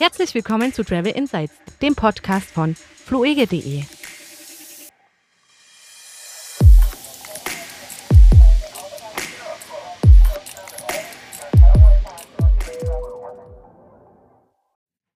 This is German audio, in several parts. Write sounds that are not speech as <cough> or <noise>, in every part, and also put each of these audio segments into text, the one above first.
Herzlich willkommen zu Travel Insights, dem Podcast von fluege.de.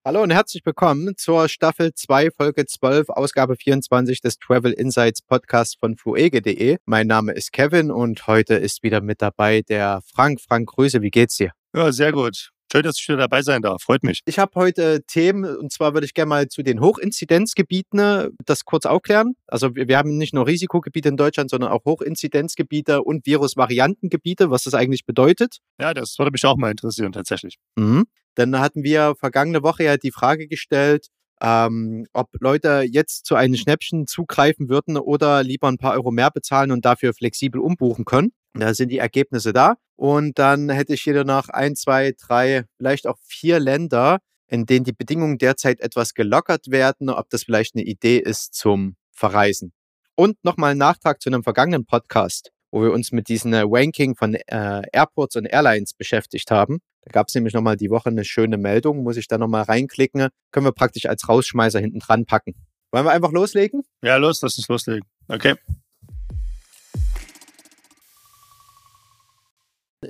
Hallo und herzlich willkommen zur Staffel 2, Folge 12, Ausgabe 24 des Travel Insights Podcasts von fluege.de. Mein Name ist Kevin und heute ist wieder mit dabei der Frank. Frank, Grüße, wie geht's dir? Ja, sehr gut. Schön, dass ich wieder dabei sein darf. Freut mich. Ich habe heute Themen und zwar würde ich gerne mal zu den Hochinzidenzgebieten äh, das kurz aufklären. Also wir, wir haben nicht nur Risikogebiete in Deutschland, sondern auch Hochinzidenzgebiete und Virusvariantengebiete, was das eigentlich bedeutet. Ja, das würde mich auch mal interessieren tatsächlich. Mhm. Dann hatten wir vergangene Woche ja die Frage gestellt, ähm, ob Leute jetzt zu einem Schnäppchen zugreifen würden oder lieber ein paar Euro mehr bezahlen und dafür flexibel umbuchen können. Da sind die Ergebnisse da. Und dann hätte ich hier noch ein, zwei, drei, vielleicht auch vier Länder, in denen die Bedingungen derzeit etwas gelockert werden, ob das vielleicht eine Idee ist zum Verreisen. Und nochmal ein Nachtrag zu einem vergangenen Podcast, wo wir uns mit diesem Ranking von äh, Airports und Airlines beschäftigt haben. Da gab es nämlich nochmal die Woche eine schöne Meldung, muss ich da nochmal reinklicken. Können wir praktisch als Rausschmeißer hinten dran packen. Wollen wir einfach loslegen? Ja, los, lass uns loslegen. Okay.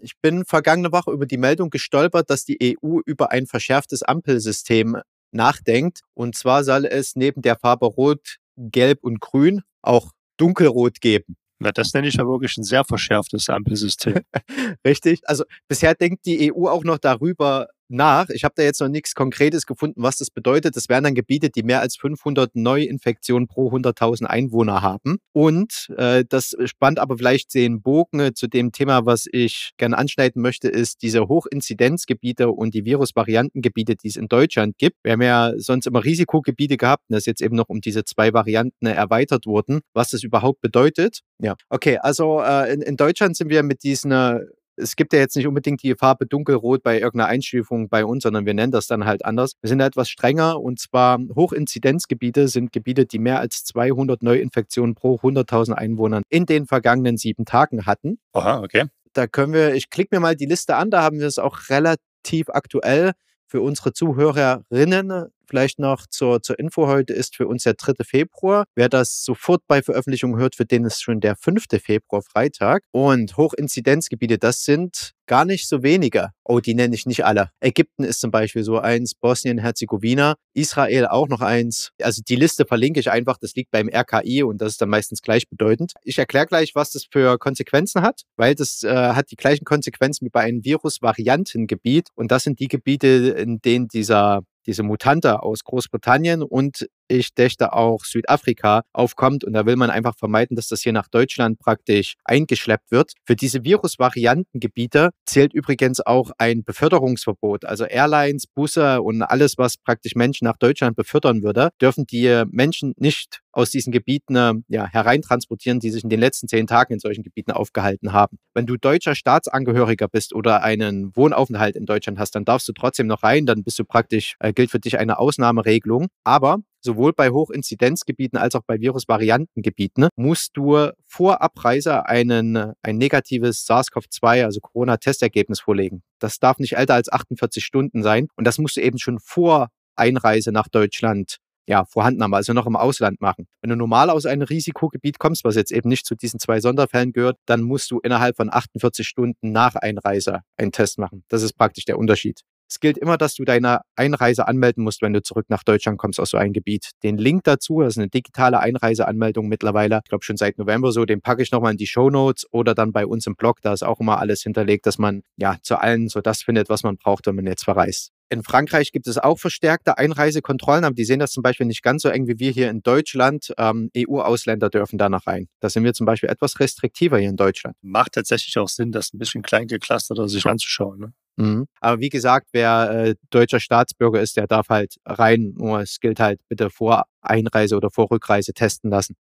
Ich bin vergangene Woche über die Meldung gestolpert, dass die EU über ein verschärftes Ampelsystem nachdenkt. Und zwar soll es neben der Farbe Rot, Gelb und Grün auch Dunkelrot geben. Na, das nenne ich ja wirklich ein sehr verschärftes Ampelsystem. <laughs> Richtig. Also bisher denkt die EU auch noch darüber nach. Ich habe da jetzt noch nichts Konkretes gefunden, was das bedeutet. Das wären dann Gebiete, die mehr als 500 Neuinfektionen pro 100.000 Einwohner haben. Und äh, das spannt aber vielleicht den Bogen äh, zu dem Thema, was ich gerne anschneiden möchte, ist diese Hochinzidenzgebiete und die Virusvariantengebiete, die es in Deutschland gibt. Wir haben ja sonst immer Risikogebiete gehabt und das jetzt eben noch um diese zwei Varianten erweitert wurden, was das überhaupt bedeutet. Ja, okay, also äh, in, in Deutschland sind wir mit diesen äh, es gibt ja jetzt nicht unbedingt die Farbe dunkelrot bei irgendeiner Einstufung bei uns, sondern wir nennen das dann halt anders. Wir sind etwas strenger und zwar Hochinzidenzgebiete sind Gebiete, die mehr als 200 Neuinfektionen pro 100.000 Einwohnern in den vergangenen sieben Tagen hatten. Aha, okay. Da können wir, ich klicke mir mal die Liste an, da haben wir es auch relativ aktuell für unsere Zuhörerinnen vielleicht noch zur, zur Info heute ist für uns der 3. Februar. Wer das sofort bei Veröffentlichung hört, für den ist schon der 5. Februar Freitag. Und Hochinzidenzgebiete, das sind gar nicht so wenige. Oh, die nenne ich nicht alle. Ägypten ist zum Beispiel so eins, Bosnien-Herzegowina, Israel auch noch eins. Also die Liste verlinke ich einfach, das liegt beim RKI und das ist dann meistens gleichbedeutend. Ich erkläre gleich, was das für Konsequenzen hat, weil das äh, hat die gleichen Konsequenzen wie bei einem Virusvariantengebiet und das sind die Gebiete, in denen dieser diese Mutante aus Großbritannien und ich dächte auch Südafrika aufkommt. Und da will man einfach vermeiden, dass das hier nach Deutschland praktisch eingeschleppt wird. Für diese Virusvariantengebiete zählt übrigens auch ein Beförderungsverbot. Also Airlines, Busse und alles, was praktisch Menschen nach Deutschland befördern würde, dürfen die Menschen nicht aus diesen Gebieten äh, ja, hereintransportieren, die sich in den letzten zehn Tagen in solchen Gebieten aufgehalten haben. Wenn du deutscher Staatsangehöriger bist oder einen Wohnaufenthalt in Deutschland hast, dann darfst du trotzdem noch rein, dann bist du praktisch, äh, gilt für dich eine Ausnahmeregelung. Aber sowohl bei Hochinzidenzgebieten als auch bei Virusvariantengebieten, musst du vor Abreise einen, ein negatives SARS-CoV-2, also Corona-Testergebnis vorlegen. Das darf nicht älter als 48 Stunden sein und das musst du eben schon vor Einreise nach Deutschland ja, vorhanden haben, also noch im Ausland machen. Wenn du normal aus einem Risikogebiet kommst, was jetzt eben nicht zu diesen zwei Sonderfällen gehört, dann musst du innerhalb von 48 Stunden nach Einreise einen Test machen. Das ist praktisch der Unterschied. Es gilt immer, dass du deine Einreise anmelden musst, wenn du zurück nach Deutschland kommst aus so einem Gebiet. Den Link dazu, das ist eine digitale Einreiseanmeldung mittlerweile, ich glaube schon seit November so, den packe ich nochmal in die Show Notes oder dann bei uns im Blog, da ist auch immer alles hinterlegt, dass man ja zu allen so das findet, was man braucht, wenn man jetzt verreist. In Frankreich gibt es auch verstärkte Einreisekontrollen, aber die sehen das zum Beispiel nicht ganz so eng wie wir hier in Deutschland. Ähm, EU-Ausländer dürfen da noch rein. Da sind wir zum Beispiel etwas restriktiver hier in Deutschland. Macht tatsächlich auch Sinn, das ein bisschen klein geclustert sich anzuschauen. Ne? Mhm. Aber wie gesagt, wer äh, deutscher Staatsbürger ist, der darf halt rein. Nur es gilt halt bitte vor Einreise oder vor Rückreise testen lassen.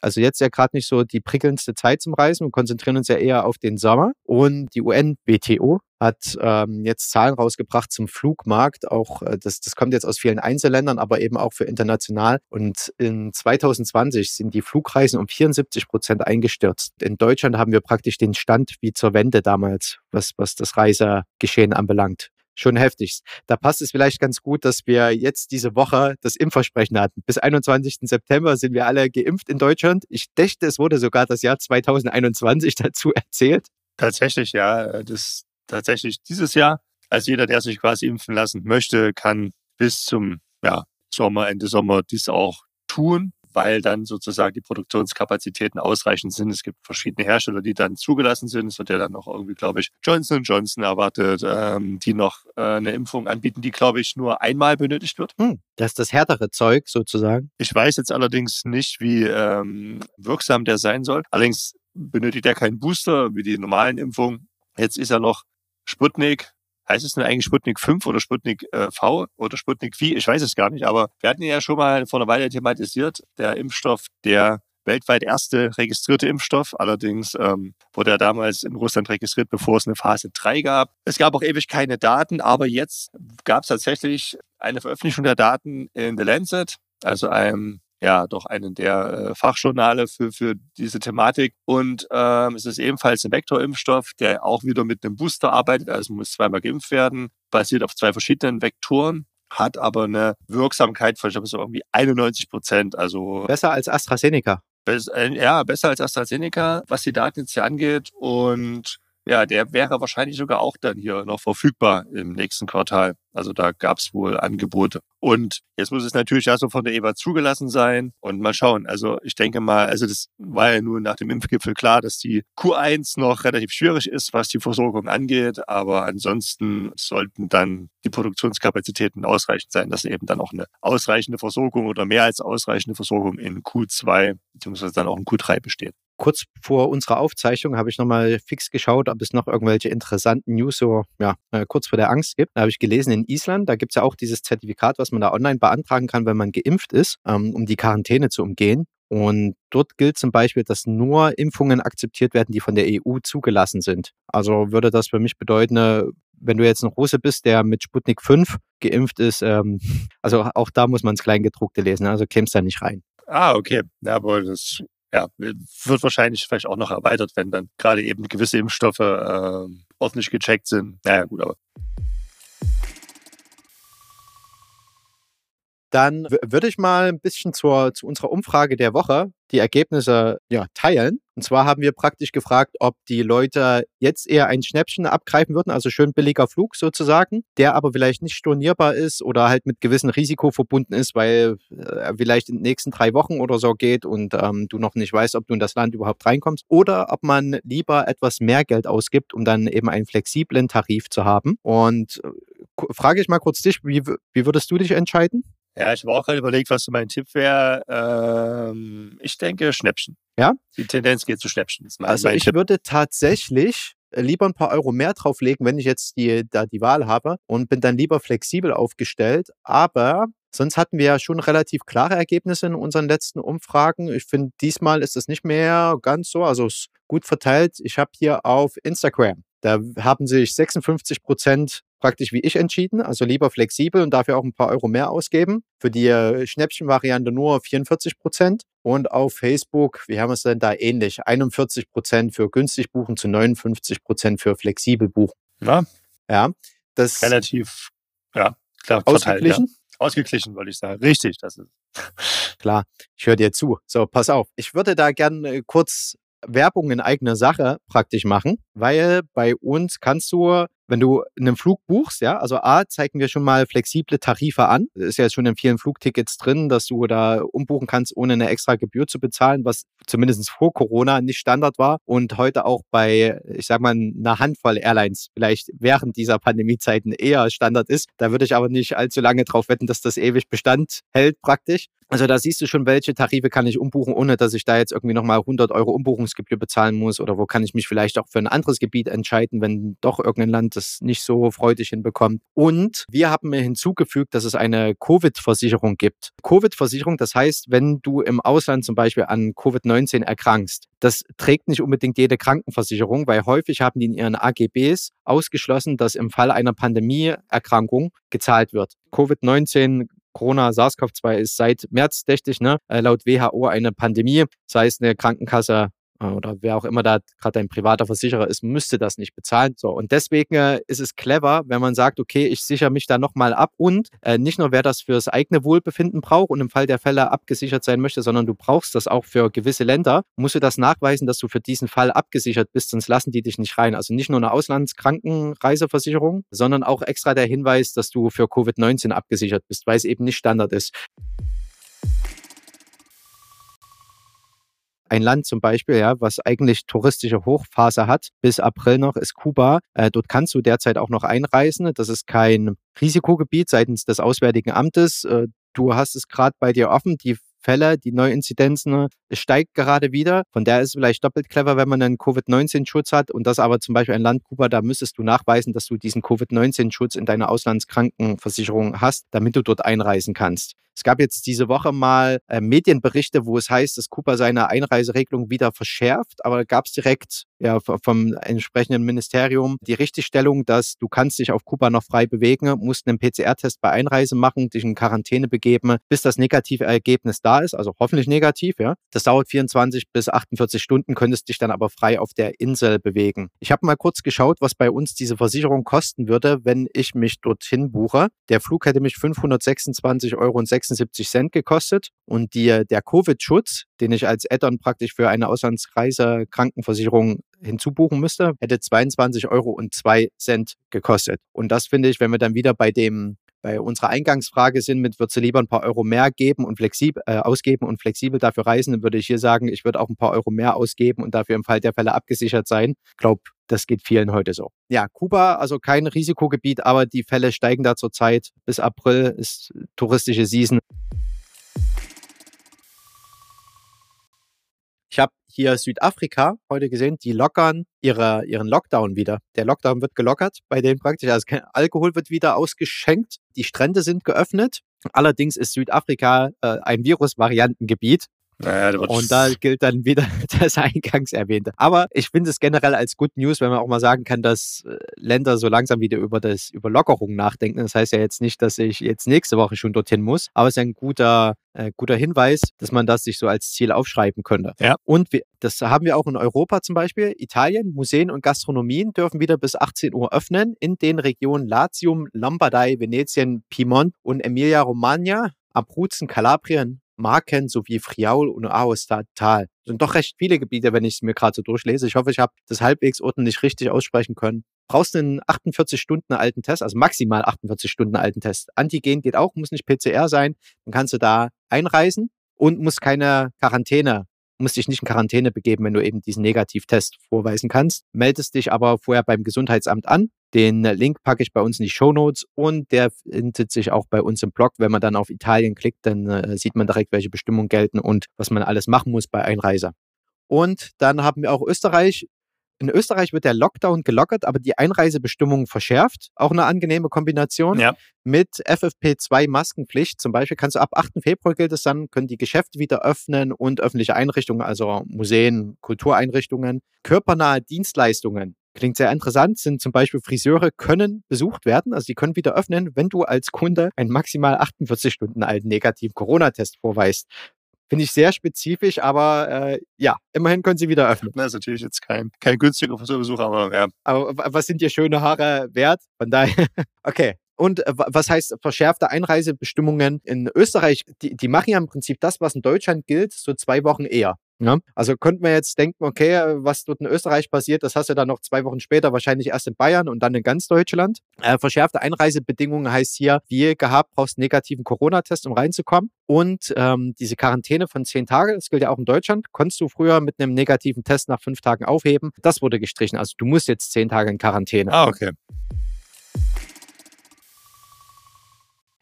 Also jetzt ja gerade nicht so die prickelndste Zeit zum Reisen. Wir konzentrieren uns ja eher auf den Sommer. Und die UN-WTO hat ähm, jetzt Zahlen rausgebracht zum Flugmarkt. Auch äh, das, das kommt jetzt aus vielen Einzelländern, aber eben auch für international. Und in 2020 sind die Flugreisen um 74 Prozent eingestürzt. In Deutschland haben wir praktisch den Stand wie zur Wende damals, was, was das Reisegeschehen anbelangt schon heftig. Da passt es vielleicht ganz gut, dass wir jetzt diese Woche das Impfversprechen hatten. Bis 21. September sind wir alle geimpft in Deutschland. Ich dächte, es wurde sogar das Jahr 2021 <laughs> dazu erzählt. Tatsächlich, ja. Das tatsächlich dieses Jahr. Also jeder, der sich quasi impfen lassen möchte, kann bis zum ja, Sommer, Ende Sommer dies auch tun weil dann sozusagen die Produktionskapazitäten ausreichend sind. Es gibt verschiedene Hersteller, die dann zugelassen sind. Es wird ja dann noch irgendwie, glaube ich, Johnson Johnson erwartet, ähm, die noch äh, eine Impfung anbieten, die, glaube ich, nur einmal benötigt wird. Hm, das ist das härtere Zeug sozusagen. Ich weiß jetzt allerdings nicht, wie ähm, wirksam der sein soll. Allerdings benötigt er keinen Booster wie die normalen Impfungen. Jetzt ist er noch Sputnik, heißt es denn eigentlich Sputnik 5 oder Sputnik äh, V oder Sputnik V? Ich weiß es gar nicht, aber wir hatten ja schon mal vor einer Weile thematisiert, der Impfstoff, der weltweit erste registrierte Impfstoff. Allerdings ähm, wurde er damals in Russland registriert, bevor es eine Phase 3 gab. Es gab auch ewig keine Daten, aber jetzt gab es tatsächlich eine Veröffentlichung der Daten in The Lancet, also einem ja doch einen der äh, Fachjournale für, für diese Thematik. Und ähm, es ist ebenfalls ein Vektorimpfstoff, der auch wieder mit einem Booster arbeitet, also muss zweimal geimpft werden, basiert auf zwei verschiedenen Vektoren hat aber eine Wirksamkeit von, ich glaube, so irgendwie 91 Prozent. Also besser als AstraZeneca. Bes äh, ja, besser als AstraZeneca, was die Daten jetzt hier angeht. Und ja, der wäre wahrscheinlich sogar auch dann hier noch verfügbar im nächsten Quartal. Also da gab es wohl Angebote. Und jetzt muss es natürlich ja so von der EBA zugelassen sein und mal schauen. Also ich denke mal, also das war ja nun nach dem Impfgipfel klar, dass die Q1 noch relativ schwierig ist, was die Versorgung angeht. Aber ansonsten sollten dann die Produktionskapazitäten ausreichend sein, dass eben dann auch eine ausreichende Versorgung oder mehr als ausreichende Versorgung in Q2 beziehungsweise dann auch in Q3 besteht kurz vor unserer Aufzeichnung habe ich nochmal fix geschaut, ob es noch irgendwelche interessanten News so ja, äh, kurz vor der Angst gibt. Da habe ich gelesen, in Island, da gibt es ja auch dieses Zertifikat, was man da online beantragen kann, wenn man geimpft ist, ähm, um die Quarantäne zu umgehen. Und dort gilt zum Beispiel, dass nur Impfungen akzeptiert werden, die von der EU zugelassen sind. Also würde das für mich bedeuten, äh, wenn du jetzt ein Russe bist, der mit Sputnik 5 geimpft ist, ähm, <laughs> also auch da muss man das Kleingedruckte lesen, also kämst da nicht rein. Ah, okay. Ja, aber das ja, wird wahrscheinlich vielleicht auch noch erweitert, wenn dann gerade eben gewisse Impfstoffe äh, ordentlich gecheckt sind. Naja, gut, aber. Dann würde ich mal ein bisschen zur, zu unserer Umfrage der Woche die Ergebnisse ja, teilen. Und zwar haben wir praktisch gefragt, ob die Leute jetzt eher ein Schnäppchen abgreifen würden, also schön billiger Flug sozusagen, der aber vielleicht nicht stornierbar ist oder halt mit gewissem Risiko verbunden ist, weil äh, vielleicht in den nächsten drei Wochen oder so geht und ähm, du noch nicht weißt, ob du in das Land überhaupt reinkommst. Oder ob man lieber etwas mehr Geld ausgibt, um dann eben einen flexiblen Tarif zu haben. Und äh, frage ich mal kurz dich, wie, wie würdest du dich entscheiden? Ja, ich habe auch gerade überlegt, was so mein Tipp wäre. Ähm, ich denke Schnäppchen. Ja? Die Tendenz geht zu Schnäppchen. Also ich Tipp. würde tatsächlich äh, lieber ein paar Euro mehr drauflegen, wenn ich jetzt die, da die Wahl habe und bin dann lieber flexibel aufgestellt. Aber sonst hatten wir ja schon relativ klare Ergebnisse in unseren letzten Umfragen. Ich finde, diesmal ist es nicht mehr ganz so, also es ist gut verteilt. Ich habe hier auf Instagram, da haben sich 56 Prozent praktisch wie ich entschieden, also lieber flexibel und dafür auch ein paar Euro mehr ausgeben. Für die äh, Schnäppchenvariante nur 44 Prozent. Und auf Facebook, wie haben wir es denn da ähnlich? 41 Prozent für günstig buchen zu 59 Prozent für flexibel buchen. Ja. Ja. Das relativ, ja, klar, ausgeglichen. ja. Ausgeglichen, würde ich sagen. Richtig, das ist. <laughs> Klar, ich höre dir zu. So, pass auf. Ich würde da gerne äh, kurz Werbung in eigener Sache praktisch machen, weil bei uns kannst du wenn du einen Flug buchst, ja, also A, zeigen wir schon mal flexible Tarife an. Das ist ja schon in vielen Flugtickets drin, dass du da umbuchen kannst, ohne eine extra Gebühr zu bezahlen, was zumindest vor Corona nicht Standard war und heute auch bei, ich sag mal, einer Handvoll Airlines vielleicht während dieser Pandemiezeiten eher Standard ist. Da würde ich aber nicht allzu lange drauf wetten, dass das ewig Bestand hält praktisch. Also da siehst du schon, welche Tarife kann ich umbuchen, ohne dass ich da jetzt irgendwie nochmal 100 Euro Umbuchungsgebühr bezahlen muss oder wo kann ich mich vielleicht auch für ein anderes Gebiet entscheiden, wenn doch irgendein Land das nicht so freudig hinbekommt. Und wir haben hinzugefügt, dass es eine Covid-Versicherung gibt. Covid-Versicherung, das heißt, wenn du im Ausland zum Beispiel an Covid-19 erkrankst, das trägt nicht unbedingt jede Krankenversicherung, weil häufig haben die in ihren AGBs ausgeschlossen, dass im Fall einer Pandemieerkrankung gezahlt wird. Covid-19 Corona, SARS-CoV-2 ist seit März, dächtig, ne, äh, laut WHO eine Pandemie. Das heißt, eine Krankenkasse oder wer auch immer da gerade ein privater Versicherer ist, müsste das nicht bezahlen. So, und deswegen äh, ist es clever, wenn man sagt, okay, ich sichere mich da nochmal ab und äh, nicht nur wer das fürs eigene Wohlbefinden braucht und im Fall der Fälle abgesichert sein möchte, sondern du brauchst das auch für gewisse Länder, musst du das nachweisen, dass du für diesen Fall abgesichert bist, sonst lassen die dich nicht rein. Also nicht nur eine Auslandskrankenreiseversicherung, sondern auch extra der Hinweis, dass du für Covid-19 abgesichert bist, weil es eben nicht Standard ist. Ein Land zum Beispiel, ja, was eigentlich touristische Hochphase hat, bis April noch, ist Kuba. Äh, dort kannst du derzeit auch noch einreisen. Das ist kein Risikogebiet seitens des Auswärtigen Amtes. Äh, du hast es gerade bei dir offen. Die Fälle, die Neuinzidenzen, steigt gerade wieder. Von der ist es vielleicht doppelt clever, wenn man einen Covid-19-Schutz hat und das aber zum Beispiel ein Land Kuba, da müsstest du nachweisen, dass du diesen Covid-19-Schutz in deiner Auslandskrankenversicherung hast, damit du dort einreisen kannst. Es gab jetzt diese Woche mal äh, Medienberichte, wo es heißt, dass Kuba seine Einreiseregelung wieder verschärft, aber gab es direkt ja, vom entsprechenden Ministerium die Richtigstellung, dass du kannst dich auf Kuba noch frei bewegen, musst einen PCR-Test bei Einreise machen, dich in Quarantäne begeben, bis das negative Ergebnis da ist, also hoffentlich negativ, ja. Das dauert 24 bis 48 Stunden, könntest dich dann aber frei auf der Insel bewegen. Ich habe mal kurz geschaut, was bei uns diese Versicherung kosten würde, wenn ich mich dorthin buche. Der Flug hätte mich 526,06 Euro 76 Cent gekostet. Und die, der Covid-Schutz, den ich als Add-on praktisch für eine Auslandsreise Krankenversicherung hinzubuchen müsste, hätte 22 Euro und 2 Cent gekostet. Und das finde ich, wenn wir dann wieder bei dem bei unserer Eingangsfrage sind mit, würdest du lieber ein paar Euro mehr geben und flexibel äh, ausgeben und flexibel dafür reisen, dann würde ich hier sagen, ich würde auch ein paar Euro mehr ausgeben und dafür im Fall der Fälle abgesichert sein. Ich glaube, das geht vielen heute so. Ja, Kuba, also kein Risikogebiet, aber die Fälle steigen da zurzeit. Bis April ist touristische Season. Ich habe hier Südafrika heute gesehen, die lockern ihre, ihren Lockdown wieder. Der Lockdown wird gelockert bei denen praktisch. Also Alkohol wird wieder ausgeschenkt. Die Strände sind geöffnet. Allerdings ist Südafrika äh, ein Virusvariantengebiet. Naja, und da <laughs> gilt dann wieder <laughs> das eingangs erwähnte. Aber ich finde es generell als Good News, wenn man auch mal sagen kann, dass äh, Länder so langsam wieder über das über Lockerung nachdenken. Das heißt ja jetzt nicht, dass ich jetzt nächste Woche schon dorthin muss, aber es ist ein guter äh, guter Hinweis, dass man das sich so als Ziel aufschreiben könnte. Ja. Und wir, das haben wir auch in Europa zum Beispiel. Italien, Museen und Gastronomien dürfen wieder bis 18 Uhr öffnen in den Regionen Latium, Lombardei, Venetien, Piemont und Emilia-Romagna. Abruzzen, Kalabrien, Marken sowie Friaul und Aostatal. Sind doch recht viele Gebiete, wenn ich es mir gerade so durchlese. Ich hoffe, ich habe das halbwegs ordentlich richtig aussprechen können. Brauchst einen 48 Stunden alten Test, also maximal 48 Stunden alten Test. Antigen geht auch, muss nicht PCR sein. Dann kannst du da einreisen und musst keine Quarantäne musst dich nicht in Quarantäne begeben, wenn du eben diesen Negativtest vorweisen kannst. Meldest dich aber vorher beim Gesundheitsamt an. Den Link packe ich bei uns in die Show Notes und der findet sich auch bei uns im Blog. Wenn man dann auf Italien klickt, dann äh, sieht man direkt, welche Bestimmungen gelten und was man alles machen muss bei Einreise. Und dann haben wir auch Österreich. In Österreich wird der Lockdown gelockert, aber die Einreisebestimmungen verschärft. Auch eine angenehme Kombination Ja. mit FFP2-Maskenpflicht. Zum Beispiel kannst du ab 8. Februar gilt es dann, können die Geschäfte wieder öffnen und öffentliche Einrichtungen, also Museen, Kultureinrichtungen, körpernahe Dienstleistungen. Klingt sehr interessant, sind zum Beispiel Friseure können besucht werden, also die können wieder öffnen, wenn du als Kunde einen maximal 48 Stunden alten negativen Corona-Test vorweist. Finde ich sehr spezifisch, aber äh, ja, immerhin können sie wieder öffnen. Das ist natürlich jetzt kein, kein günstiger Friseurbesuch, aber ja. Aber wa- was sind dir schöne Haare wert? Von daher, <laughs> okay. Und äh, wa- was heißt verschärfte Einreisebestimmungen in Österreich? Die, die machen ja im Prinzip das, was in Deutschland gilt, so zwei Wochen eher. Ja? Also könnten wir jetzt denken, okay, was dort in Österreich passiert, das hast du dann noch zwei Wochen später wahrscheinlich erst in Bayern und dann in ganz Deutschland. Äh, verschärfte Einreisebedingungen heißt hier, wie gehabt, brauchst einen negativen Corona-Test, um reinzukommen. Und ähm, diese Quarantäne von zehn Tagen, das gilt ja auch in Deutschland, konntest du früher mit einem negativen Test nach fünf Tagen aufheben. Das wurde gestrichen. Also du musst jetzt zehn Tage in Quarantäne. Ah, okay.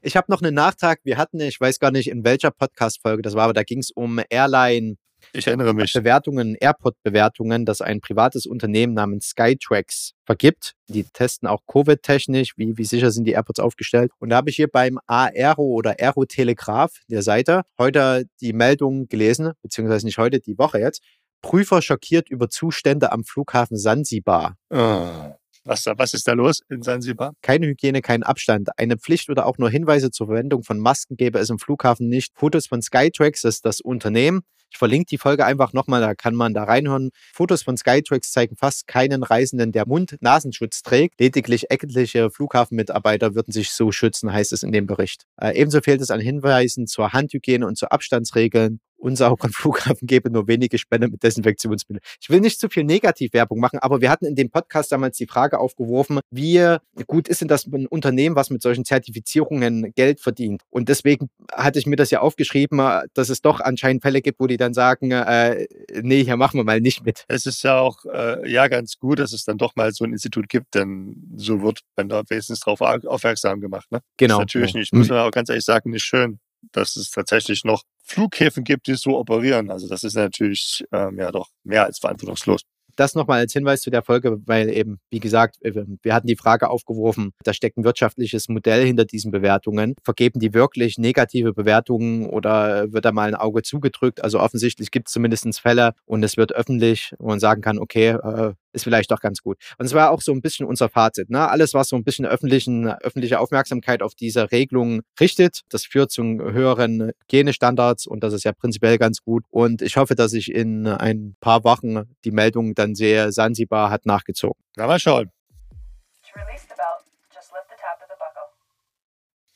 Ich habe noch einen Nachtrag. Wir hatten, ich weiß gar nicht in welcher Podcast-Folge das war, aber da ging es um Airline Ich erinnere mich. Bewertungen, Airport-Bewertungen, das ein privates Unternehmen namens Skytrax vergibt. Die testen auch Covid-technisch, wie, wie sicher sind die Airports aufgestellt. Und da habe ich hier beim Aero oder Aero Telegraph der Seite heute die Meldung gelesen, beziehungsweise nicht heute, die Woche jetzt. Prüfer schockiert über Zustände am Flughafen Sansibar. Ah. Was, was ist da los in Sansibar? Keine Hygiene, kein Abstand. Eine Pflicht oder auch nur Hinweise zur Verwendung von Masken gäbe es im Flughafen nicht. Fotos von Skytrax, das ist das Unternehmen. Ich verlinke die Folge einfach nochmal, da kann man da reinhören. Fotos von Skytrax zeigen fast keinen Reisenden, der Mund-Nasenschutz trägt. Lediglich etliche Flughafenmitarbeiter würden sich so schützen, heißt es in dem Bericht. Äh, ebenso fehlt es an Hinweisen zur Handhygiene und zu Abstandsregeln unsauberen <laughs> Flughafen gäbe nur wenige Spender mit Desinfektionsmitteln. Ich will nicht zu viel Negativwerbung machen, aber wir hatten in dem Podcast damals die Frage aufgeworfen, wie gut ist denn das ein Unternehmen, was mit solchen Zertifizierungen Geld verdient? Und deswegen hatte ich mir das ja aufgeschrieben, dass es doch anscheinend Fälle gibt, wo die dann sagen, äh, nee, hier machen wir mal nicht mit. Es ist ja auch äh, ja ganz gut, dass es dann doch mal so ein Institut gibt, denn so wird man da wenigstens darauf aufmerksam gemacht. Ne? Genau. Das ist natürlich nicht, muss man auch ganz ehrlich sagen, nicht schön dass es tatsächlich noch Flughäfen gibt, die so operieren. Also das ist natürlich ähm, ja doch mehr als verantwortungslos. Das nochmal als Hinweis zu der Folge, weil eben, wie gesagt, wir hatten die Frage aufgeworfen, da steckt ein wirtschaftliches Modell hinter diesen Bewertungen. Vergeben die wirklich negative Bewertungen oder wird da mal ein Auge zugedrückt? Also offensichtlich gibt es zumindest Fälle und es wird öffentlich, wo man sagen kann, okay, äh, ist vielleicht doch ganz gut. Und es war auch so ein bisschen unser Fazit. Ne? Alles, was so ein bisschen öffentlichen, öffentliche Aufmerksamkeit auf diese Regelung richtet, das führt zu höheren Hygienestandards und das ist ja prinzipiell ganz gut. Und ich hoffe, dass ich in ein paar Wochen die Meldung dann sehe, Sansibar hat nachgezogen. Na, mal schauen.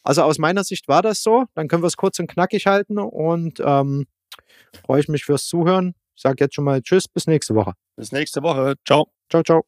Also aus meiner Sicht war das so. Dann können wir es kurz und knackig halten und ähm, freue ich mich fürs Zuhören. Ich sage jetzt schon mal Tschüss, bis nächste Woche. Bis nächste Woche. Ciao. Ciao, ciao.